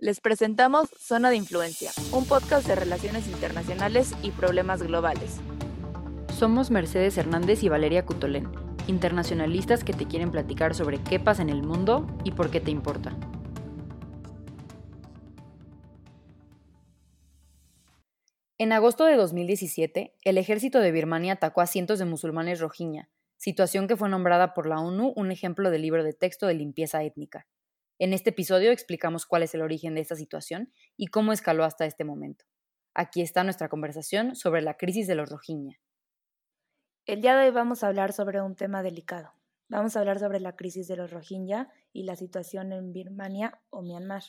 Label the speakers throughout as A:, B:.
A: Les presentamos Zona de Influencia, un podcast de relaciones internacionales y problemas globales.
B: Somos Mercedes Hernández y Valeria Cutolén, internacionalistas que te quieren platicar sobre qué pasa en el mundo y por qué te importa. En agosto de 2017, el ejército de Birmania atacó a cientos de musulmanes rohingya, situación que fue nombrada por la ONU un ejemplo de libro de texto de limpieza étnica. En este episodio explicamos cuál es el origen de esta situación y cómo escaló hasta este momento. Aquí está nuestra conversación sobre la crisis de los Rohingya.
A: El día de hoy vamos a hablar sobre un tema delicado. Vamos a hablar sobre la crisis de los Rohingya y la situación en Birmania o Myanmar.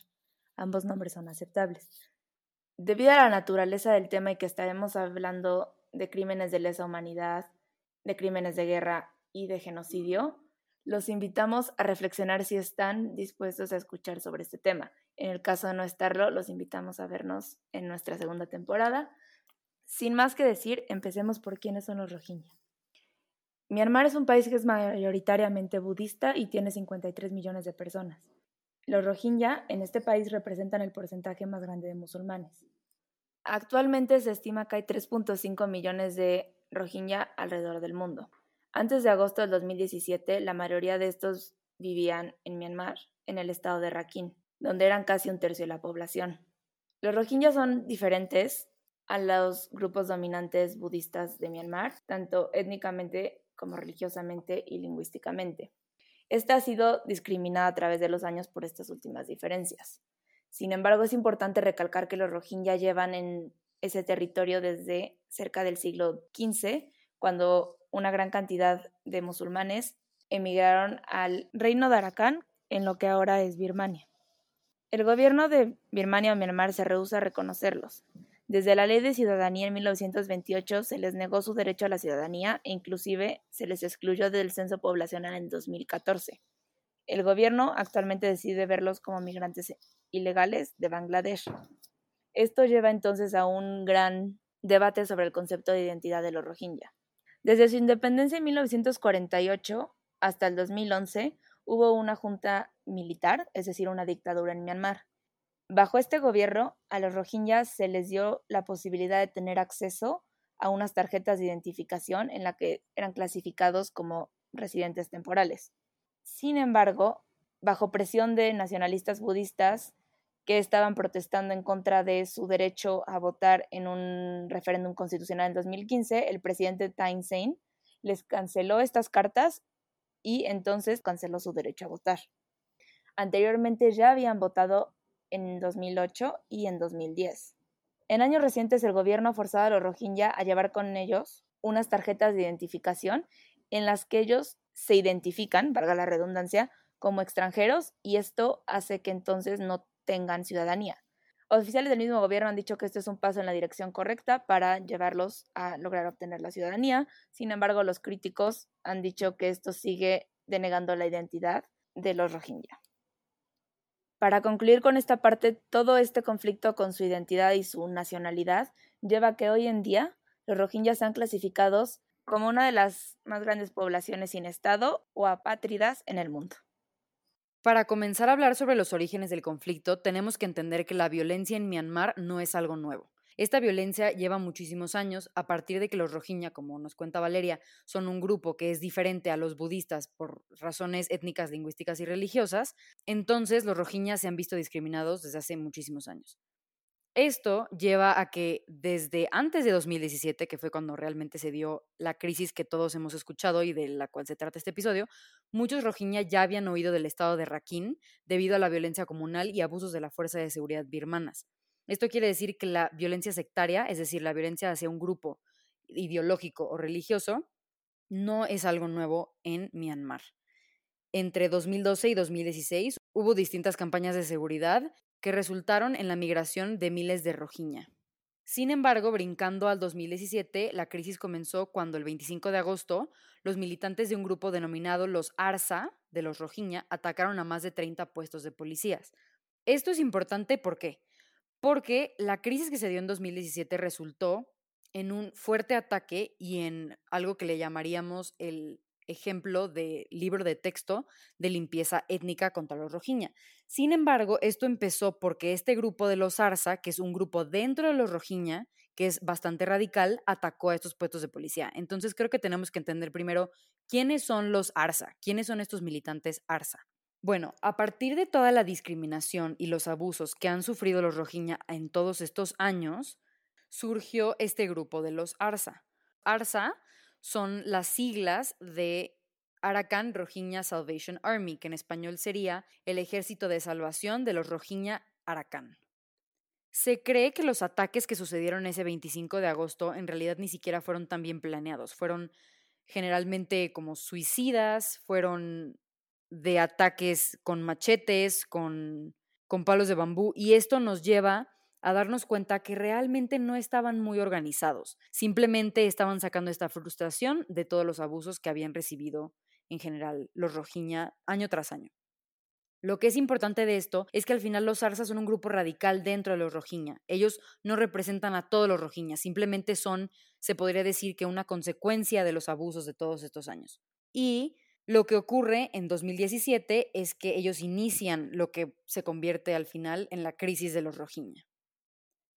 A: Ambos nombres son aceptables. Debido a la naturaleza del tema y que estaremos hablando de crímenes de lesa humanidad, de crímenes de guerra y de genocidio, los invitamos a reflexionar si están dispuestos a escuchar sobre este tema. En el caso de no estarlo, los invitamos a vernos en nuestra segunda temporada. Sin más que decir, empecemos por quiénes son los Rohingya. Myanmar es un país que es mayoritariamente budista y tiene 53 millones de personas. Los Rohingya en este país representan el porcentaje más grande de musulmanes. Actualmente se estima que hay 3.5 millones de Rohingya alrededor del mundo. Antes de agosto del 2017, la mayoría de estos vivían en Myanmar, en el estado de Rakhine, donde eran casi un tercio de la población. Los Rohingya son diferentes a los grupos dominantes budistas de Myanmar, tanto étnicamente como religiosamente y lingüísticamente. Esta ha sido discriminada a través de los años por estas últimas diferencias. Sin embargo, es importante recalcar que los Rohingya llevan en ese territorio desde cerca del siglo XV, cuando una gran cantidad de musulmanes emigraron al reino de Arakan, en lo que ahora es Birmania. El gobierno de Birmania o Myanmar se rehúsa a reconocerlos. Desde la ley de ciudadanía en 1928 se les negó su derecho a la ciudadanía e inclusive se les excluyó del censo poblacional en 2014. El gobierno actualmente decide verlos como migrantes ilegales de Bangladesh. Esto lleva entonces a un gran debate sobre el concepto de identidad de los Rohingya. Desde su independencia en 1948 hasta el 2011 hubo una junta militar, es decir, una dictadura en Myanmar. Bajo este gobierno, a los Rohingya se les dio la posibilidad de tener acceso a unas tarjetas de identificación en la que eran clasificados como residentes temporales. Sin embargo, bajo presión de nacionalistas budistas que estaban protestando en contra de su derecho a votar en un referéndum constitucional en 2015, el presidente Thein Sein les canceló estas cartas y entonces canceló su derecho a votar. Anteriormente ya habían votado en 2008 y en 2010. En años recientes el gobierno ha forzado a los Rohingya a llevar con ellos unas tarjetas de identificación en las que ellos se identifican, valga la redundancia, como extranjeros y esto hace que entonces no tengan ciudadanía. Oficiales del mismo gobierno han dicho que este es un paso en la dirección correcta para llevarlos a lograr obtener la ciudadanía. Sin embargo, los críticos han dicho que esto sigue denegando la identidad de los Rohingya. Para concluir con esta parte, todo este conflicto con su identidad y su nacionalidad lleva a que hoy en día los Rohingya sean clasificados como una de las más grandes poblaciones sin Estado o apátridas en el mundo.
B: Para comenzar a hablar sobre los orígenes del conflicto, tenemos que entender que la violencia en Myanmar no es algo nuevo. Esta violencia lleva muchísimos años a partir de que los Rohingya, como nos cuenta Valeria, son un grupo que es diferente a los budistas por razones étnicas, lingüísticas y religiosas, entonces los Rohingya se han visto discriminados desde hace muchísimos años. Esto lleva a que desde antes de 2017, que fue cuando realmente se dio la crisis que todos hemos escuchado y de la cual se trata este episodio, muchos rohingya ya habían oído del estado de Rakhine debido a la violencia comunal y abusos de la fuerza de seguridad birmanas. Esto quiere decir que la violencia sectaria, es decir, la violencia hacia un grupo ideológico o religioso, no es algo nuevo en Myanmar. Entre 2012 y 2016 hubo distintas campañas de seguridad que resultaron en la migración de miles de Rohingya. Sin embargo, brincando al 2017, la crisis comenzó cuando el 25 de agosto los militantes de un grupo denominado los ARSA de los Rohingya atacaron a más de 30 puestos de policías. Esto es importante ¿por qué? Porque la crisis que se dio en 2017 resultó en un fuerte ataque y en algo que le llamaríamos el ejemplo de libro de texto de limpieza étnica contra los rojiña. Sin embargo, esto empezó porque este grupo de los Arsa, que es un grupo dentro de los rojiña, que es bastante radical, atacó a estos puestos de policía. Entonces creo que tenemos que entender primero quiénes son los Arsa, quiénes son estos militantes Arsa. Bueno, a partir de toda la discriminación y los abusos que han sufrido los rojiña en todos estos años, surgió este grupo de los Arsa. Arsa son las siglas de Arakan Rohingya Salvation Army, que en español sería el Ejército de Salvación de los Rohingya Arakan. Se cree que los ataques que sucedieron ese 25 de agosto en realidad ni siquiera fueron tan bien planeados. Fueron generalmente como suicidas, fueron de ataques con machetes, con, con palos de bambú, y esto nos lleva a darnos cuenta que realmente no estaban muy organizados, simplemente estaban sacando esta frustración de todos los abusos que habían recibido en general los Rojiña año tras año. Lo que es importante de esto es que al final los Zarza son un grupo radical dentro de los Rojiña. Ellos no representan a todos los Rojiña, simplemente son, se podría decir que una consecuencia de los abusos de todos estos años. Y lo que ocurre en 2017 es que ellos inician lo que se convierte al final en la crisis de los Rojiña.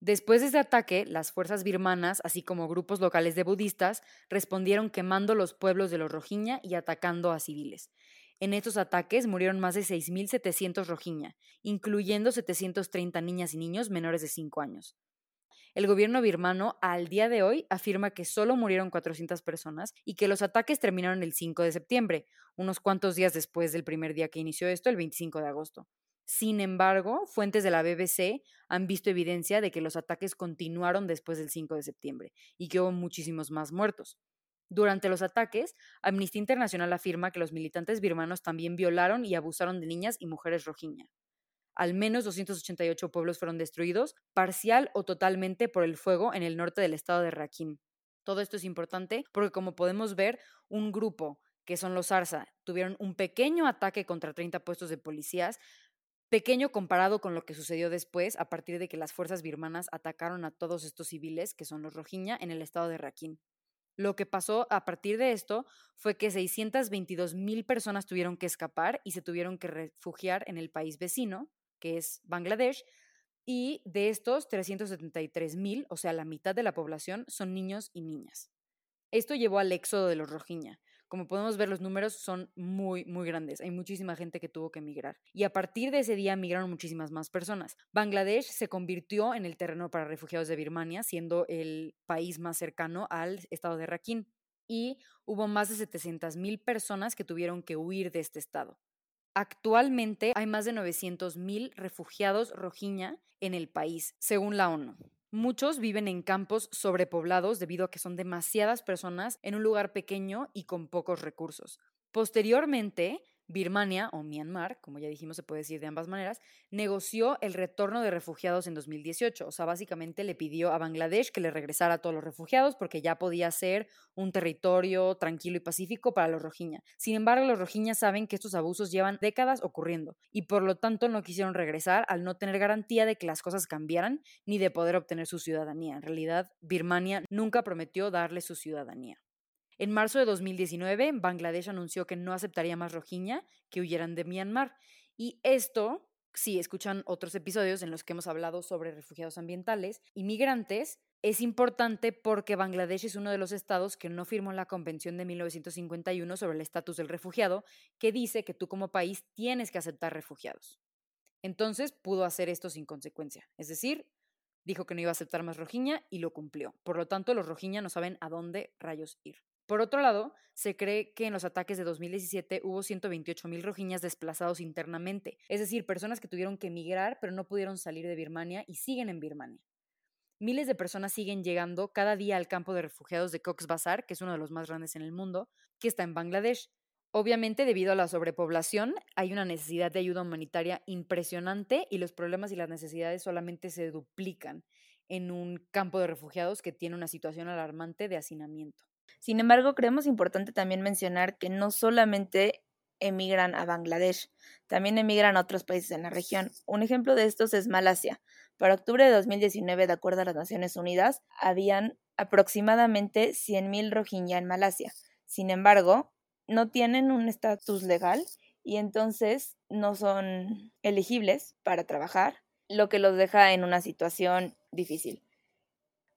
B: Después de este ataque, las fuerzas birmanas, así como grupos locales de budistas, respondieron quemando los pueblos de los Rohingya y atacando a civiles. En estos ataques murieron más de 6.700 Rohingya, incluyendo 730 niñas y niños menores de 5 años. El gobierno birmano al día de hoy afirma que solo murieron 400 personas y que los ataques terminaron el 5 de septiembre, unos cuantos días después del primer día que inició esto, el 25 de agosto. Sin embargo, fuentes de la BBC han visto evidencia de que los ataques continuaron después del 5 de septiembre y que hubo muchísimos más muertos. Durante los ataques, Amnistía Internacional afirma que los militantes birmanos también violaron y abusaron de niñas y mujeres rojiña. Al menos 288 pueblos fueron destruidos, parcial o totalmente por el fuego en el norte del estado de Rakhine. Todo esto es importante porque, como podemos ver, un grupo que son los Arsa tuvieron un pequeño ataque contra 30 puestos de policías, pequeño comparado con lo que sucedió después a partir de que las fuerzas birmanas atacaron a todos estos civiles, que son los Rohingya, en el estado de Rakhine. Lo que pasó a partir de esto fue que 622 mil personas tuvieron que escapar y se tuvieron que refugiar en el país vecino, que es Bangladesh, y de estos 373 mil, o sea, la mitad de la población, son niños y niñas. Esto llevó al éxodo de los Rohingya, como podemos ver, los números son muy, muy grandes. Hay muchísima gente que tuvo que emigrar. Y a partir de ese día migraron muchísimas más personas. Bangladesh se convirtió en el terreno para refugiados de Birmania, siendo el país más cercano al estado de Rakhine. Y hubo más de 700.000 personas que tuvieron que huir de este estado. Actualmente hay más de 900.000 refugiados rojiña en el país, según la ONU. Muchos viven en campos sobrepoblados debido a que son demasiadas personas en un lugar pequeño y con pocos recursos. Posteriormente, Birmania o Myanmar, como ya dijimos se puede decir de ambas maneras, negoció el retorno de refugiados en 2018. O sea, básicamente le pidió a Bangladesh que le regresara a todos los refugiados porque ya podía ser un territorio tranquilo y pacífico para los Rohingya. Sin embargo, los Rohingya saben que estos abusos llevan décadas ocurriendo y por lo tanto no quisieron regresar al no tener garantía de que las cosas cambiaran ni de poder obtener su ciudadanía. En realidad, Birmania nunca prometió darle su ciudadanía. En marzo de 2019, Bangladesh anunció que no aceptaría más Rohingya que huyeran de Myanmar. Y esto, si escuchan otros episodios en los que hemos hablado sobre refugiados ambientales y migrantes, es importante porque Bangladesh es uno de los estados que no firmó la Convención de 1951 sobre el estatus del refugiado, que dice que tú como país tienes que aceptar refugiados. Entonces pudo hacer esto sin consecuencia. Es decir, dijo que no iba a aceptar más Rohingya y lo cumplió. Por lo tanto, los Rohingya no saben a dónde rayos ir. Por otro lado, se cree que en los ataques de 2017 hubo 128 mil rojiñas desplazados internamente, es decir, personas que tuvieron que emigrar pero no pudieron salir de Birmania y siguen en Birmania. Miles de personas siguen llegando cada día al campo de refugiados de Cox's Bazar, que es uno de los más grandes en el mundo, que está en Bangladesh. Obviamente, debido a la sobrepoblación, hay una necesidad de ayuda humanitaria impresionante y los problemas y las necesidades solamente se duplican en un campo de refugiados que tiene una situación alarmante de hacinamiento.
A: Sin embargo, creemos importante también mencionar que no solamente emigran a Bangladesh, también emigran a otros países en la región. Un ejemplo de estos es Malasia. Para octubre de 2019, de acuerdo a las Naciones Unidas, habían aproximadamente 100.000 Rohingya en Malasia. Sin embargo, no tienen un estatus legal y entonces no son elegibles para trabajar, lo que los deja en una situación difícil.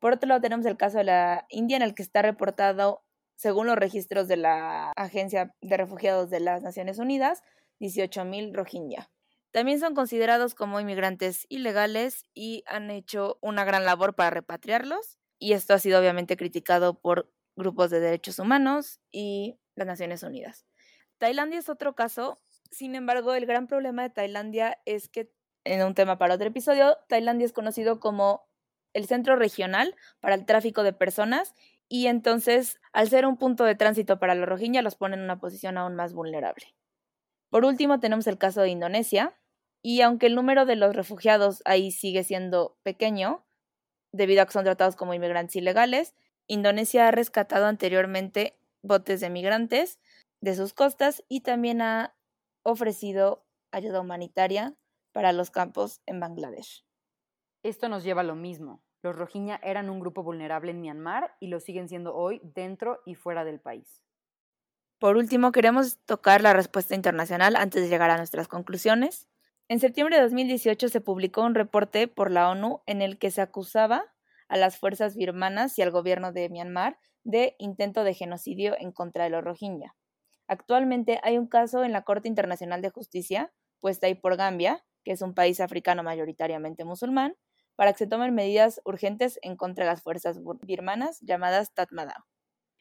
A: Por otro lado, tenemos el caso de la India en el que está reportado, según los registros de la Agencia de Refugiados de las Naciones Unidas, 18.000 Rohingya. También son considerados como inmigrantes ilegales y han hecho una gran labor para repatriarlos. Y esto ha sido obviamente criticado por grupos de derechos humanos y las Naciones Unidas. Tailandia es otro caso, sin embargo, el gran problema de Tailandia es que, en un tema para otro episodio, Tailandia es conocido como el centro regional para el tráfico de personas y entonces, al ser un punto de tránsito para los rohingya, los pone en una posición aún más vulnerable. Por último, tenemos el caso de Indonesia, y aunque el número de los refugiados ahí sigue siendo pequeño, debido a que son tratados como inmigrantes ilegales, Indonesia ha rescatado anteriormente botes de migrantes de sus costas y también ha ofrecido ayuda humanitaria para los campos en Bangladesh.
B: Esto nos lleva a lo mismo. Los Rohingya eran un grupo vulnerable en Myanmar y lo siguen siendo hoy dentro y fuera del país.
A: Por último, queremos tocar la respuesta internacional antes de llegar a nuestras conclusiones. En septiembre de 2018 se publicó un reporte por la ONU en el que se acusaba a las fuerzas birmanas y al gobierno de Myanmar de intento de genocidio en contra de los Rohingya. Actualmente hay un caso en la Corte Internacional de Justicia, puesta ahí por Gambia, que es un país africano mayoritariamente musulmán, para que se tomen medidas urgentes en contra de las fuerzas birmanas llamadas Tatmadaw.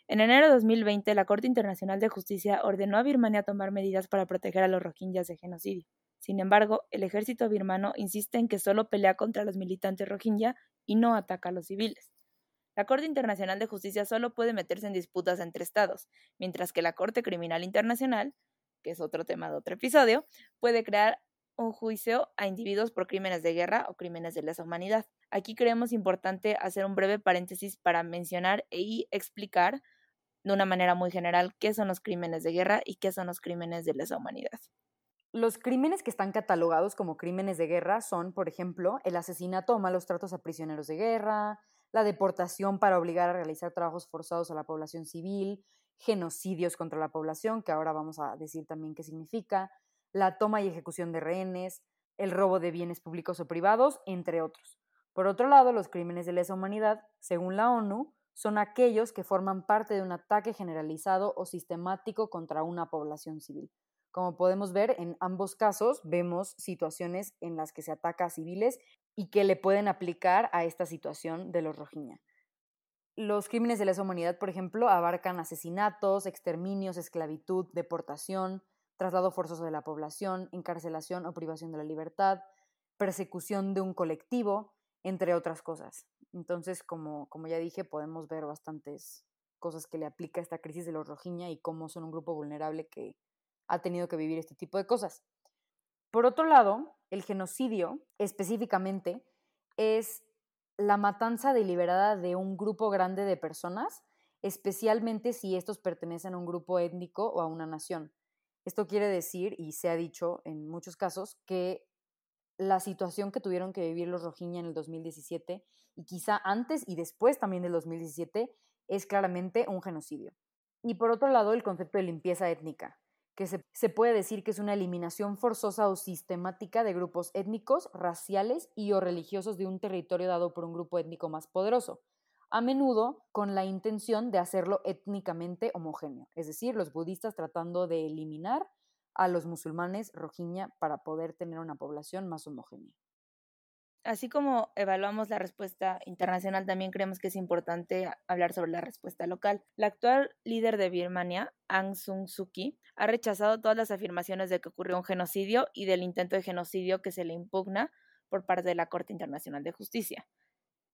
A: En enero de 2020, la Corte Internacional de Justicia ordenó a Birmania tomar medidas para proteger a los rohingyas de genocidio. Sin embargo, el ejército birmano insiste en que solo pelea contra los militantes rohingya y no ataca a los civiles. La Corte Internacional de Justicia solo puede meterse en disputas entre estados, mientras que la Corte Criminal Internacional, que es otro tema de otro episodio, puede crear un juicio a individuos por crímenes de guerra o crímenes de lesa humanidad. Aquí creemos importante hacer un breve paréntesis para mencionar y explicar de una manera muy general qué son los crímenes de guerra y qué son los crímenes de lesa humanidad.
B: Los crímenes que están catalogados como crímenes de guerra son, por ejemplo, el asesinato o malos tratos a prisioneros de guerra, la deportación para obligar a realizar trabajos forzados a la población civil, genocidios contra la población, que ahora vamos a decir también qué significa, la toma y ejecución de rehenes, el robo de bienes públicos o privados, entre otros. Por otro lado, los crímenes de lesa humanidad, según la ONU, son aquellos que forman parte de un ataque generalizado o sistemático contra una población civil. Como podemos ver, en ambos casos vemos situaciones en las que se ataca a civiles y que le pueden aplicar a esta situación de los Rohingya. Los crímenes de lesa humanidad, por ejemplo, abarcan asesinatos, exterminios, esclavitud, deportación, traslado forzoso de la población, encarcelación o privación de la libertad, persecución de un colectivo, entre otras cosas. Entonces, como, como ya dije, podemos ver bastantes cosas que le aplica esta crisis de los Rohingya y cómo son un grupo vulnerable que ha tenido que vivir este tipo de cosas. Por otro lado, el genocidio específicamente es la matanza deliberada de un grupo grande de personas, especialmente si estos pertenecen a un grupo étnico o a una nación. Esto quiere decir, y se ha dicho en muchos casos, que la situación que tuvieron que vivir los Rohingya en el 2017 y quizá antes y después también del 2017 es claramente un genocidio. Y por otro lado, el concepto de limpieza étnica, que se, puede decir que es una eliminación forzosa o sistemática de grupos étnicos, raciales y o religiosos de un territorio dado por un grupo étnico más poderoso, a menudo con la intención de hacerlo étnicamente homogéneo, es decir, los budistas tratando de eliminar a los musulmanes rohingya para poder tener una población más homogénea
A: así como evaluamos la respuesta internacional, también creemos que es importante hablar sobre la respuesta local. La actual líder de Birmania, Aung San Suu Kyi, ha rechazado todas las afirmaciones de que ocurrió un genocidio y del intento de genocidio que se le impugna por parte de la Corte Internacional de Justicia.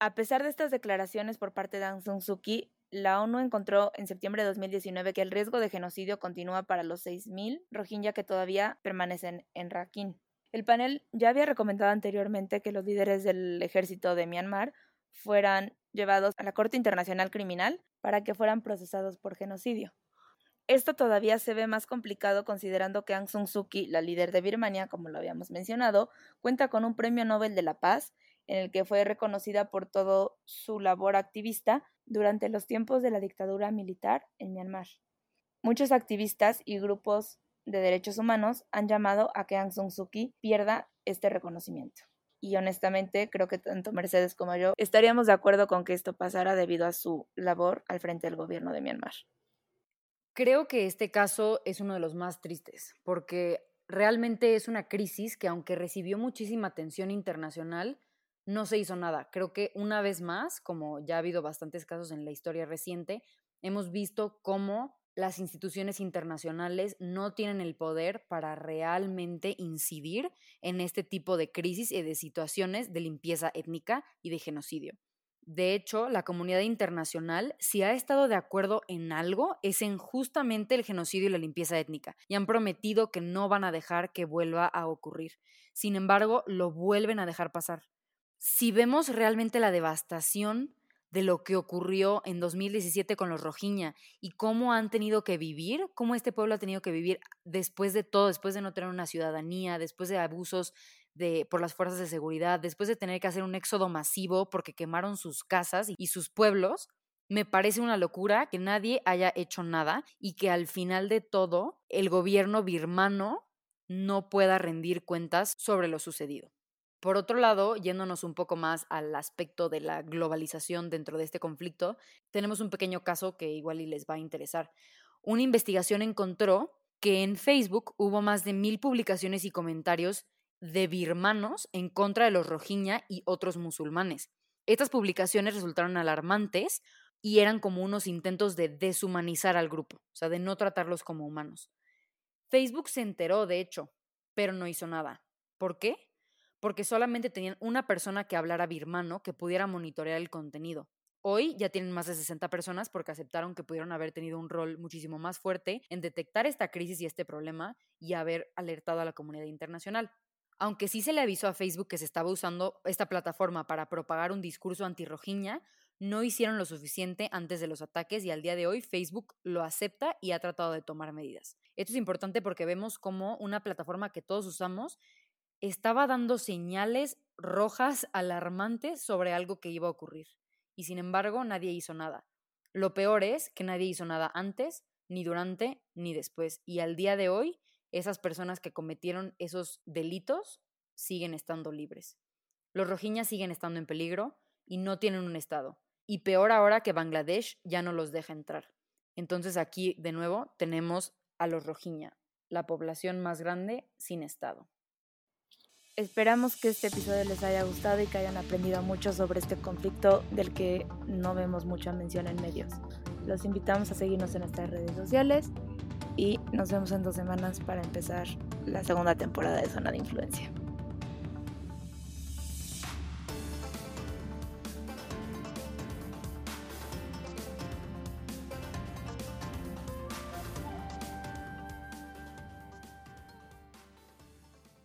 A: A pesar de estas declaraciones por parte de Aung San Suu Kyi, la ONU encontró en septiembre de 2019 que el riesgo de genocidio continúa para los 6.000 rohingya que todavía permanecen en Rakhine. El panel ya había recomendado anteriormente que los líderes del ejército de Myanmar fueran llevados a la Corte Internacional Criminal para que fueran procesados por genocidio. Esto todavía se ve más complicado considerando que Aung San Suu Kyi, la líder de Birmania, como lo habíamos mencionado, cuenta con un Premio Nobel de la Paz, en el que fue reconocida por todo su labor activista durante los tiempos de la dictadura militar en Myanmar. Muchos activistas y grupos de derechos humanos han llamado a que Aung San Suu Kyi pierda este reconocimiento. Y honestamente creo que tanto Mercedes como yo estaríamos de acuerdo con que esto pasara debido a su labor al frente del gobierno de Myanmar.
B: Creo que este caso es uno de los más tristes, porque realmente es una crisis que aunque recibió muchísima atención internacional, no se hizo nada. Creo que una vez más, como ya ha habido bastantes casos en la historia reciente, hemos visto cómo las instituciones internacionales no tienen el poder para realmente incidir en este tipo de crisis y de situaciones de limpieza étnica y de genocidio. De hecho, la comunidad internacional, si ha estado de acuerdo en algo, es en justamente el genocidio y la limpieza étnica, y han prometido que no van a dejar que vuelva a ocurrir. Sin embargo, lo vuelven a dejar pasar. Si vemos realmente la devastación de lo que ocurrió en 2017 con los Rohingya y cómo han tenido que vivir, cómo este pueblo ha tenido que vivir después de todo, después de no tener una ciudadanía, después de abusos de, por las fuerzas de seguridad, después de tener que hacer un éxodo masivo porque quemaron sus casas y sus pueblos, me parece una locura que nadie haya hecho nada y que al final de todo el gobierno birmano no pueda rendir cuentas sobre lo sucedido. Por otro lado, yéndonos un poco más al aspecto de la globalización dentro de este conflicto, tenemos un pequeño caso que igual y les va a interesar. Una investigación encontró que en Facebook hubo más de mil publicaciones y comentarios de birmanos en contra de los rohingya y otros musulmanes. Estas publicaciones resultaron alarmantes y eran como unos intentos de deshumanizar al grupo, o sea, de no tratarlos como humanos. Facebook se enteró, de hecho, pero no hizo nada. ¿Por qué? Porque solamente tenían una persona que hablara birmano que pudiera monitorear el contenido. Hoy ya tienen más de 60 personas porque aceptaron que pudieron haber tenido un rol muchísimo más fuerte en detectar esta crisis y este problema y haber alertado a la comunidad internacional. Aunque sí se le avisó a Facebook que se estaba usando esta plataforma para propagar un discurso anti-rojiña, no hicieron lo suficiente antes de los ataques y al día de hoy Facebook lo acepta y ha tratado de tomar medidas. Esto es importante porque vemos como una plataforma que todos usamos estaba dando señales rojas alarmantes sobre algo que iba a ocurrir. Y sin embargo, nadie hizo nada. Lo peor es que nadie hizo nada antes, ni durante, ni después. Y al día de hoy, esas personas que cometieron esos delitos siguen estando libres. Los rojiñas siguen estando en peligro y no tienen un estado. Y peor ahora que Bangladesh ya no los deja entrar. Entonces aquí, de nuevo, tenemos a los rojiña, la población más grande sin estado.
A: Esperamos que este episodio les haya gustado y que hayan aprendido mucho sobre este conflicto del que no vemos mucha mención en medios. Los invitamos a seguirnos en nuestras redes sociales y nos vemos en dos semanas para empezar la segunda temporada de Zona de Influencia.